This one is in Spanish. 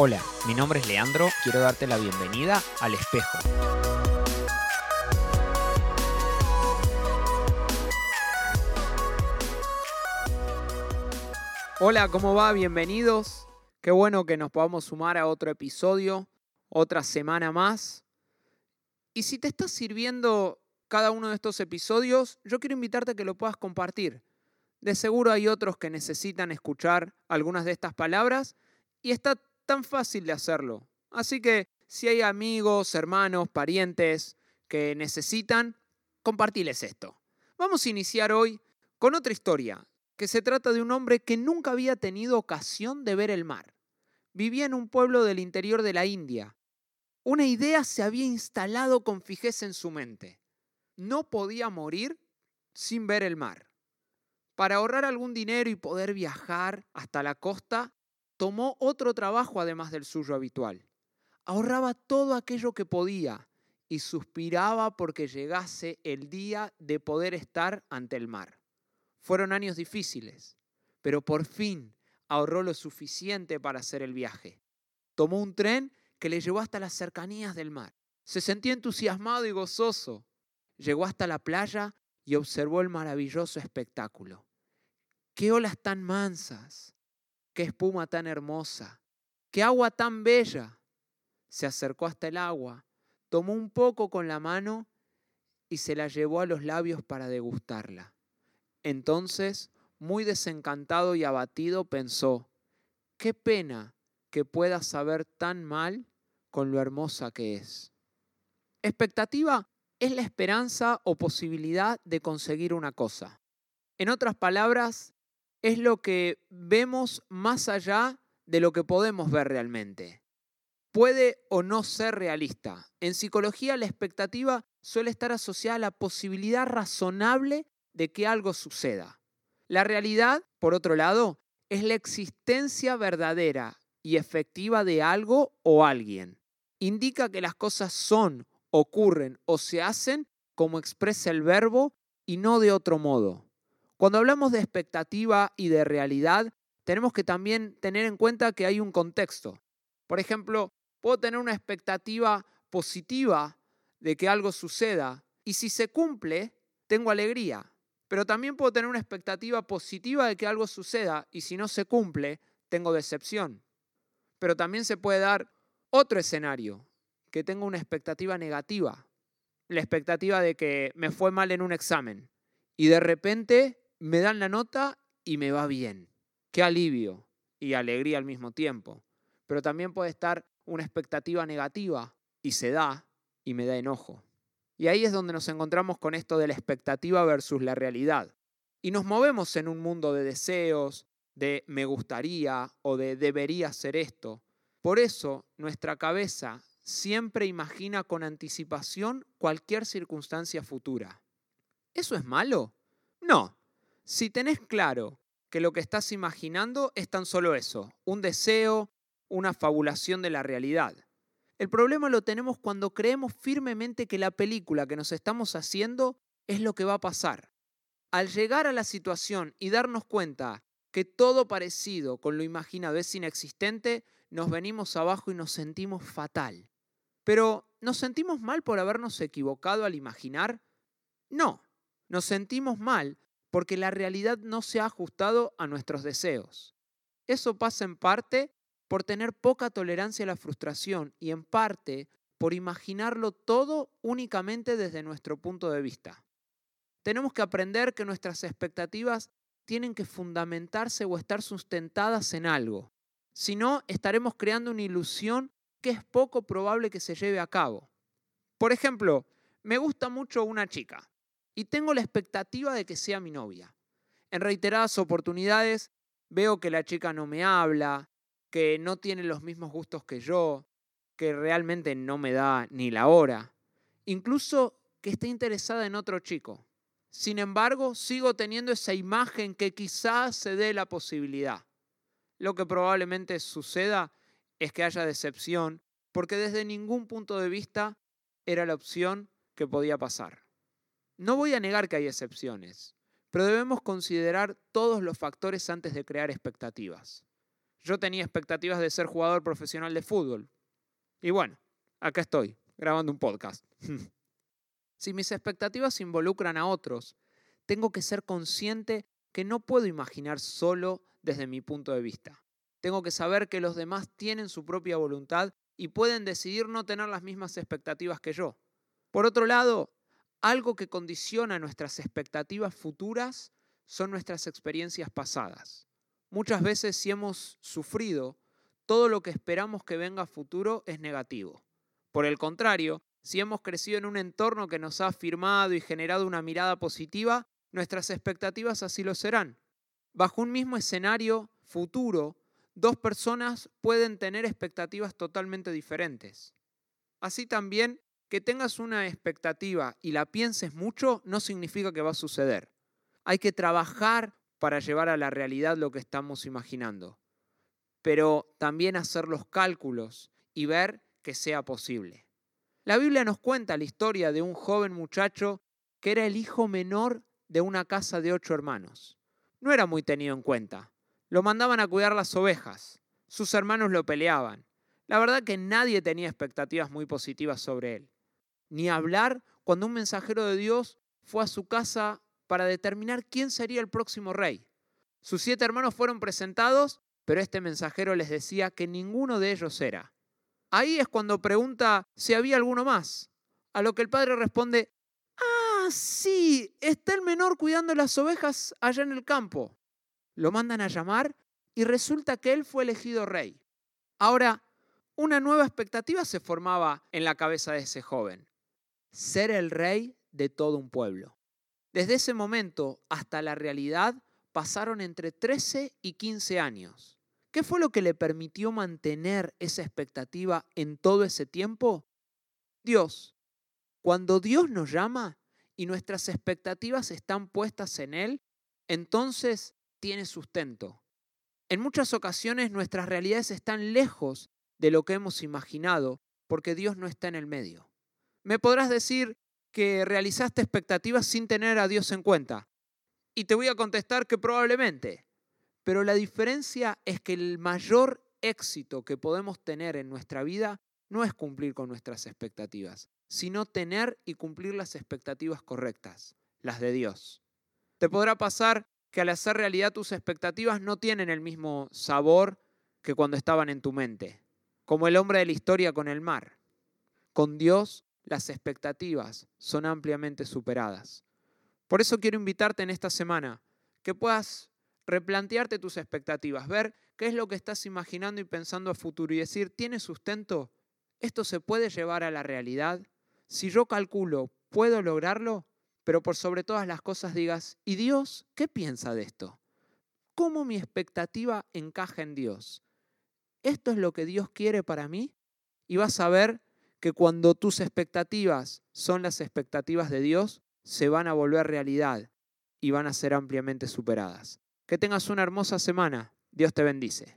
Hola, mi nombre es Leandro, quiero darte la bienvenida al espejo. Hola, ¿cómo va? Bienvenidos. Qué bueno que nos podamos sumar a otro episodio, otra semana más. Y si te está sirviendo cada uno de estos episodios, yo quiero invitarte a que lo puedas compartir. De seguro hay otros que necesitan escuchar algunas de estas palabras y está tan fácil de hacerlo. Así que si hay amigos, hermanos, parientes que necesitan, compartiles esto. Vamos a iniciar hoy con otra historia, que se trata de un hombre que nunca había tenido ocasión de ver el mar. Vivía en un pueblo del interior de la India. Una idea se había instalado con fijeza en su mente. No podía morir sin ver el mar. Para ahorrar algún dinero y poder viajar hasta la costa, tomó otro trabajo además del suyo habitual. Ahorraba todo aquello que podía y suspiraba porque llegase el día de poder estar ante el mar. Fueron años difíciles, pero por fin ahorró lo suficiente para hacer el viaje. Tomó un tren que le llevó hasta las cercanías del mar. Se sentía entusiasmado y gozoso. Llegó hasta la playa y observó el maravilloso espectáculo. Qué olas tan mansas, qué espuma tan hermosa, qué agua tan bella. Se acercó hasta el agua, tomó un poco con la mano y se la llevó a los labios para degustarla. Entonces, muy desencantado y abatido, pensó, qué pena que pueda saber tan mal con lo hermosa que es. Expectativa es la esperanza o posibilidad de conseguir una cosa. En otras palabras, es lo que vemos más allá de lo que podemos ver realmente. Puede o no ser realista. En psicología la expectativa suele estar asociada a la posibilidad razonable de que algo suceda. La realidad, por otro lado, es la existencia verdadera y efectiva de algo o alguien. Indica que las cosas son, ocurren o se hacen como expresa el verbo y no de otro modo. Cuando hablamos de expectativa y de realidad, tenemos que también tener en cuenta que hay un contexto. Por ejemplo, puedo tener una expectativa positiva de que algo suceda y si se cumple, tengo alegría. Pero también puedo tener una expectativa positiva de que algo suceda y si no se cumple, tengo decepción. Pero también se puede dar otro escenario, que tengo una expectativa negativa. La expectativa de que me fue mal en un examen y de repente me dan la nota y me va bien. Qué alivio y alegría al mismo tiempo. Pero también puede estar una expectativa negativa y se da y me da enojo. Y ahí es donde nos encontramos con esto de la expectativa versus la realidad. Y nos movemos en un mundo de deseos, de me gustaría o de debería ser esto. Por eso nuestra cabeza siempre imagina con anticipación cualquier circunstancia futura. ¿Eso es malo? No, si tenés claro que lo que estás imaginando es tan solo eso, un deseo, una fabulación de la realidad. El problema lo tenemos cuando creemos firmemente que la película que nos estamos haciendo es lo que va a pasar. Al llegar a la situación y darnos cuenta que todo parecido con lo imaginado es inexistente, nos venimos abajo y nos sentimos fatal. Pero, ¿nos sentimos mal por habernos equivocado al imaginar? No, nos sentimos mal porque la realidad no se ha ajustado a nuestros deseos. Eso pasa en parte por tener poca tolerancia a la frustración y en parte por imaginarlo todo únicamente desde nuestro punto de vista. Tenemos que aprender que nuestras expectativas tienen que fundamentarse o estar sustentadas en algo. Si no, estaremos creando una ilusión que es poco probable que se lleve a cabo. Por ejemplo, me gusta mucho una chica y tengo la expectativa de que sea mi novia. En reiteradas oportunidades veo que la chica no me habla, que no tiene los mismos gustos que yo, que realmente no me da ni la hora, incluso que esté interesada en otro chico. Sin embargo, sigo teniendo esa imagen que quizás se dé la posibilidad. Lo que probablemente suceda es que haya decepción, porque desde ningún punto de vista era la opción que podía pasar. No voy a negar que hay excepciones, pero debemos considerar todos los factores antes de crear expectativas. yo tenía expectativas de ser jugador profesional de fútbol. Y bueno, acá estoy, grabando un podcast. si mis expectativas involucran a otros, tengo que ser consciente que no puedo imaginar solo desde mi punto de vista. Tengo que saber que los demás tienen su propia voluntad y pueden decidir no tener las mismas expectativas que yo. Por otro lado, algo que condiciona nuestras expectativas futuras son nuestras experiencias pasadas. Muchas veces si hemos sufrido, todo lo que esperamos que venga a futuro es negativo. Por el contrario, si hemos crecido en un entorno que nos ha afirmado y generado una mirada positiva, nuestras expectativas así lo serán. Bajo un mismo escenario futuro, dos personas pueden tener expectativas totalmente diferentes. Así también, que tengas una expectativa y la pienses mucho no significa que va a suceder. Hay que trabajar para llevar a la realidad lo que estamos imaginando, pero también hacer los cálculos y ver que sea posible. La Biblia nos cuenta la historia de un joven muchacho que era el hijo menor de una casa de ocho hermanos. No era muy tenido en cuenta. Lo mandaban a cuidar las ovejas. Sus hermanos lo peleaban. La verdad que nadie tenía expectativas muy positivas sobre él. Ni hablar cuando un mensajero de Dios fue a su casa para determinar quién sería el próximo rey. Sus siete hermanos fueron presentados, pero este mensajero les decía que ninguno de ellos era. Ahí es cuando pregunta si había alguno más, a lo que el padre responde, ah, sí, está el menor cuidando las ovejas allá en el campo. Lo mandan a llamar y resulta que él fue elegido rey. Ahora, una nueva expectativa se formaba en la cabeza de ese joven, ser el rey de todo un pueblo. Desde ese momento hasta la realidad pasaron entre 13 y 15 años. ¿Qué fue lo que le permitió mantener esa expectativa en todo ese tiempo? Dios. Cuando Dios nos llama y nuestras expectativas están puestas en Él, entonces tiene sustento. En muchas ocasiones nuestras realidades están lejos de lo que hemos imaginado porque Dios no está en el medio. Me podrás decir que realizaste expectativas sin tener a Dios en cuenta. Y te voy a contestar que probablemente. Pero la diferencia es que el mayor éxito que podemos tener en nuestra vida no es cumplir con nuestras expectativas, sino tener y cumplir las expectativas correctas, las de Dios. Te podrá pasar que al hacer realidad tus expectativas no tienen el mismo sabor que cuando estaban en tu mente, como el hombre de la historia con el mar. Con Dios las expectativas son ampliamente superadas. Por eso quiero invitarte en esta semana que puedas replantearte tus expectativas, ver qué es lo que estás imaginando y pensando a futuro y decir, ¿tiene sustento? ¿Esto se puede llevar a la realidad? Si yo calculo, ¿puedo lograrlo? Pero por sobre todas las cosas digas, ¿y Dios qué piensa de esto? ¿Cómo mi expectativa encaja en Dios? ¿Esto es lo que Dios quiere para mí? Y vas a ver que cuando tus expectativas son las expectativas de Dios, se van a volver realidad y van a ser ampliamente superadas. Que tengas una hermosa semana. Dios te bendice.